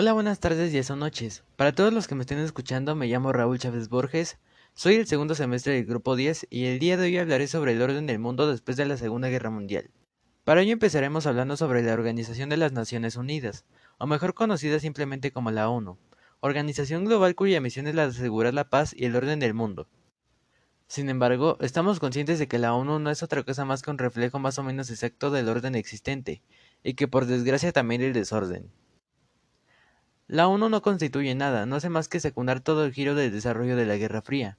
Hola, buenas tardes, días o noches. Para todos los que me estén escuchando, me llamo Raúl Chávez Borges, soy el segundo semestre del Grupo 10 y el día de hoy hablaré sobre el orden del mundo después de la Segunda Guerra Mundial. Para ello empezaremos hablando sobre la Organización de las Naciones Unidas, o mejor conocida simplemente como la ONU, organización global cuya misión es la de asegurar la paz y el orden del mundo. Sin embargo, estamos conscientes de que la ONU no es otra cosa más que un reflejo más o menos exacto del orden existente, y que por desgracia también el desorden. La ONU no constituye nada, no hace más que secundar todo el giro del desarrollo de la Guerra Fría.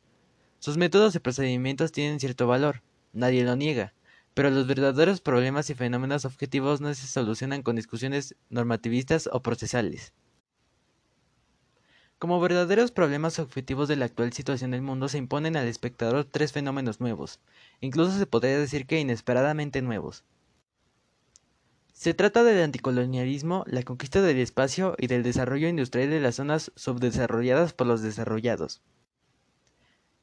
Sus métodos y procedimientos tienen cierto valor, nadie lo niega, pero los verdaderos problemas y fenómenos objetivos no se solucionan con discusiones normativistas o procesales. Como verdaderos problemas objetivos de la actual situación del mundo se imponen al espectador tres fenómenos nuevos, incluso se podría decir que inesperadamente nuevos. Se trata del anticolonialismo, la conquista del espacio y del desarrollo industrial de las zonas subdesarrolladas por los desarrollados.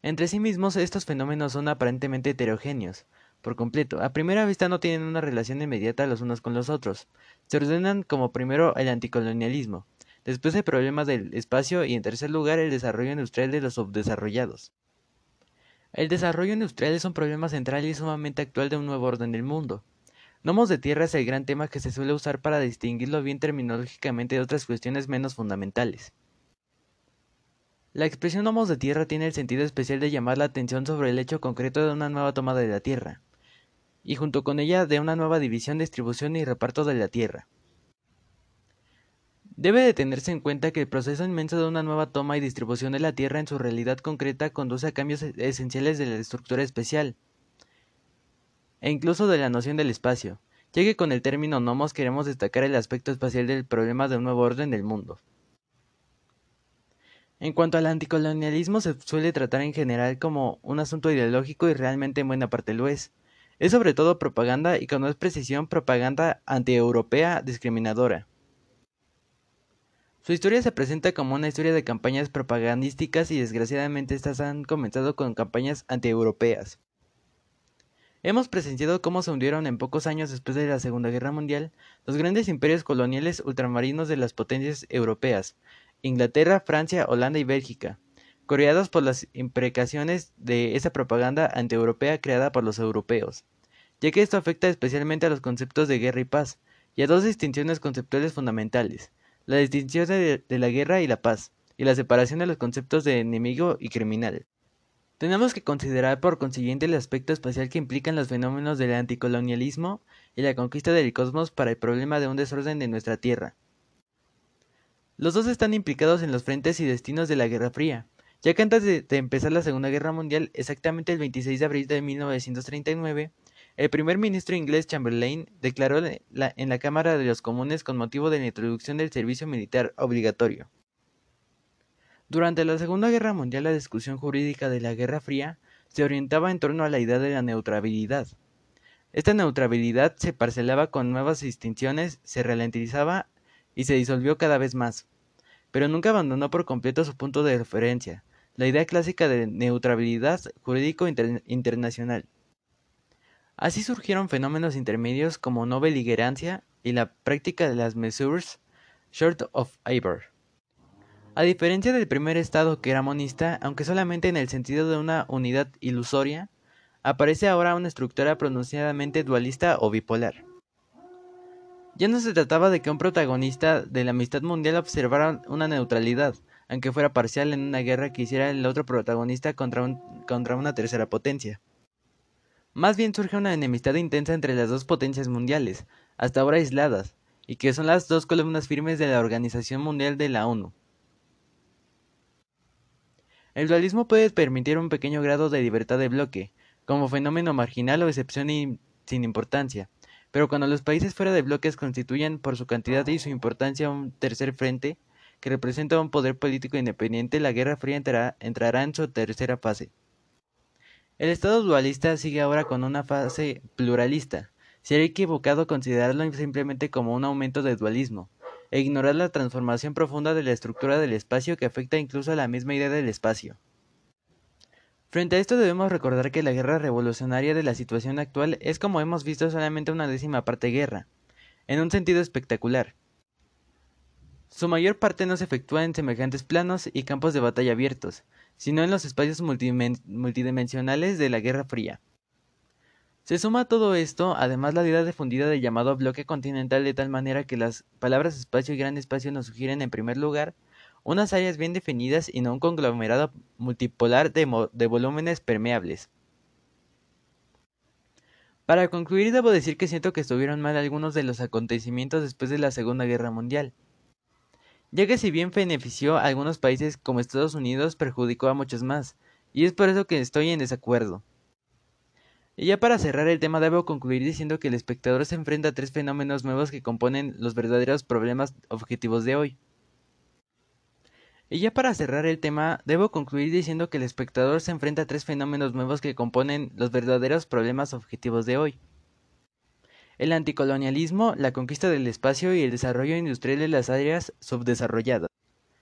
Entre sí mismos, estos fenómenos son aparentemente heterogéneos, por completo. A primera vista no tienen una relación inmediata los unos con los otros. Se ordenan como primero el anticolonialismo, después el problema del espacio y en tercer lugar el desarrollo industrial de los subdesarrollados. El desarrollo industrial es un problema central y sumamente actual de un nuevo orden del mundo. Nomos de tierra es el gran tema que se suele usar para distinguirlo bien terminológicamente de otras cuestiones menos fundamentales. La expresión nomos de tierra tiene el sentido especial de llamar la atención sobre el hecho concreto de una nueva toma de la tierra, y junto con ella de una nueva división, distribución y reparto de la tierra. Debe de tenerse en cuenta que el proceso inmenso de una nueva toma y distribución de la tierra en su realidad concreta conduce a cambios esenciales de la estructura especial, e incluso de la noción del espacio, ya que con el término nomos queremos destacar el aspecto espacial del problema de un nuevo orden del mundo. En cuanto al anticolonialismo se suele tratar en general como un asunto ideológico y realmente en buena parte lo es. Es sobre todo propaganda y con más precisión propaganda antieuropea discriminadora. Su historia se presenta como una historia de campañas propagandísticas y desgraciadamente estas han comenzado con campañas antieuropeas. Hemos presenciado cómo se hundieron en pocos años después de la Segunda Guerra Mundial los grandes imperios coloniales ultramarinos de las potencias europeas, Inglaterra, Francia, Holanda y Bélgica, coreados por las imprecaciones de esa propaganda antieuropea creada por los europeos, ya que esto afecta especialmente a los conceptos de guerra y paz, y a dos distinciones conceptuales fundamentales, la distinción de, de la guerra y la paz, y la separación de los conceptos de enemigo y criminal. Tenemos que considerar por consiguiente el aspecto espacial que implican los fenómenos del anticolonialismo y la conquista del cosmos para el problema de un desorden de nuestra Tierra. Los dos están implicados en los frentes y destinos de la Guerra Fría, ya que antes de, empezar la Segunda Guerra Mundial, exactamente el 26 de abril de 1939, el primer ministro inglés Chamberlain declaró en la Cámara de los Comunes con motivo de la introducción del servicio militar obligatorio. Durante la Segunda Guerra Mundial la discusión jurídica de la Guerra Fría se orientaba en torno a la idea de la neutralidad. Esta neutralidad se parcelaba con nuevas distinciones, se ralentizaba y se disolvió cada vez más, pero nunca abandonó por completo su punto de referencia, la idea clásica de neutralidad jurídico internacional. Así surgieron fenómenos intermedios como no beligerancia y la práctica de las mesures short of Eber. A diferencia del primer estado que era monista, aunque solamente en el sentido de una unidad ilusoria, aparece ahora una estructura pronunciadamente dualista o bipolar. Ya no se trataba de que un protagonista de la amistad mundial observara una neutralidad, aunque fuera parcial en una guerra que hiciera el otro protagonista contra, contra una tercera potencia. Más bien surge una enemistad intensa entre las dos potencias mundiales, hasta ahora aisladas, y que son las dos columnas firmes de la Organización Mundial de la ONU. El dualismo puede permitir un pequeño grado de libertad de bloque, como fenómeno marginal o excepción sin importancia, pero cuando los países fuera de bloques constituyen por su cantidad y su importancia un tercer frente, que representa un poder político independiente, la Guerra Fría entrará en su tercera fase. El Estado dualista sigue ahora con una fase pluralista. Sería equivocado considerarlo simplemente como un aumento del dualismo e ignorar la transformación profunda de la estructura del espacio que afecta incluso a la misma idea del espacio. Frente a esto debemos recordar que la guerra revolucionaria de la situación actual es como hemos visto solamente una décima parte guerra, en un sentido espectacular. Su mayor parte no se efectúa en semejantes planos y campos de batalla abiertos, sino en los espacios multidimensionales de la Guerra Fría. Se suma a todo esto, además, la idea difundida de llamado bloque continental de tal manera que las palabras espacio y gran espacio nos sugieren, en primer lugar, unas áreas bien definidas y no un conglomerado multipolar de, de volúmenes permeables. Para concluir, debo decir que siento que estuvieron mal algunos de los acontecimientos después de la Segunda Guerra Mundial, ya que si bien benefició a algunos países como Estados Unidos, perjudicó a muchos más, y es por eso que estoy en desacuerdo. Y ya para cerrar el tema debo concluir diciendo que el espectador se enfrenta a tres fenómenos nuevos que componen los verdaderos problemas objetivos de hoy. Y ya para cerrar el tema, debo concluir diciendo que el espectador se enfrenta a tres fenómenos nuevos que componen los verdaderos problemas objetivos de hoy. El anticolonialismo, la conquista del espacio y el desarrollo industrial de las áreas subdesarrolladas.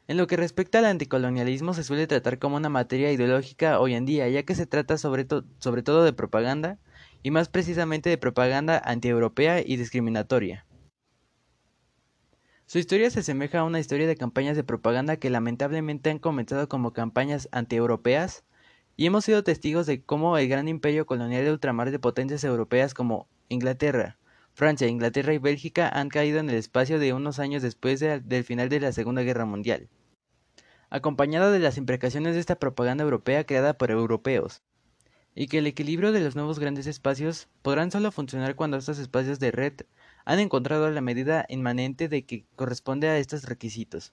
En lo que respecta al anticolonialismo se suele tratar como una materia ideológica hoy en día, ya que se trata sobre, sobre todo de propaganda, y más precisamente de propaganda antieuropea y discriminatoria. Su historia se asemeja a una historia de campañas de propaganda que lamentablemente han comenzado como campañas antieuropeas, y hemos sido testigos de cómo el gran imperio colonial de ultramar de potencias europeas como Inglaterra, Francia, Inglaterra y Bélgica han caído en el espacio de unos años después del final de la Segunda Guerra Mundial, acompañada de las imprecaciones de esta propaganda europea creada por europeos, y que el equilibrio de los nuevos grandes espacios podrán solo funcionar cuando estos espacios de red han encontrado la medida inmanente de que corresponde a estos requisitos.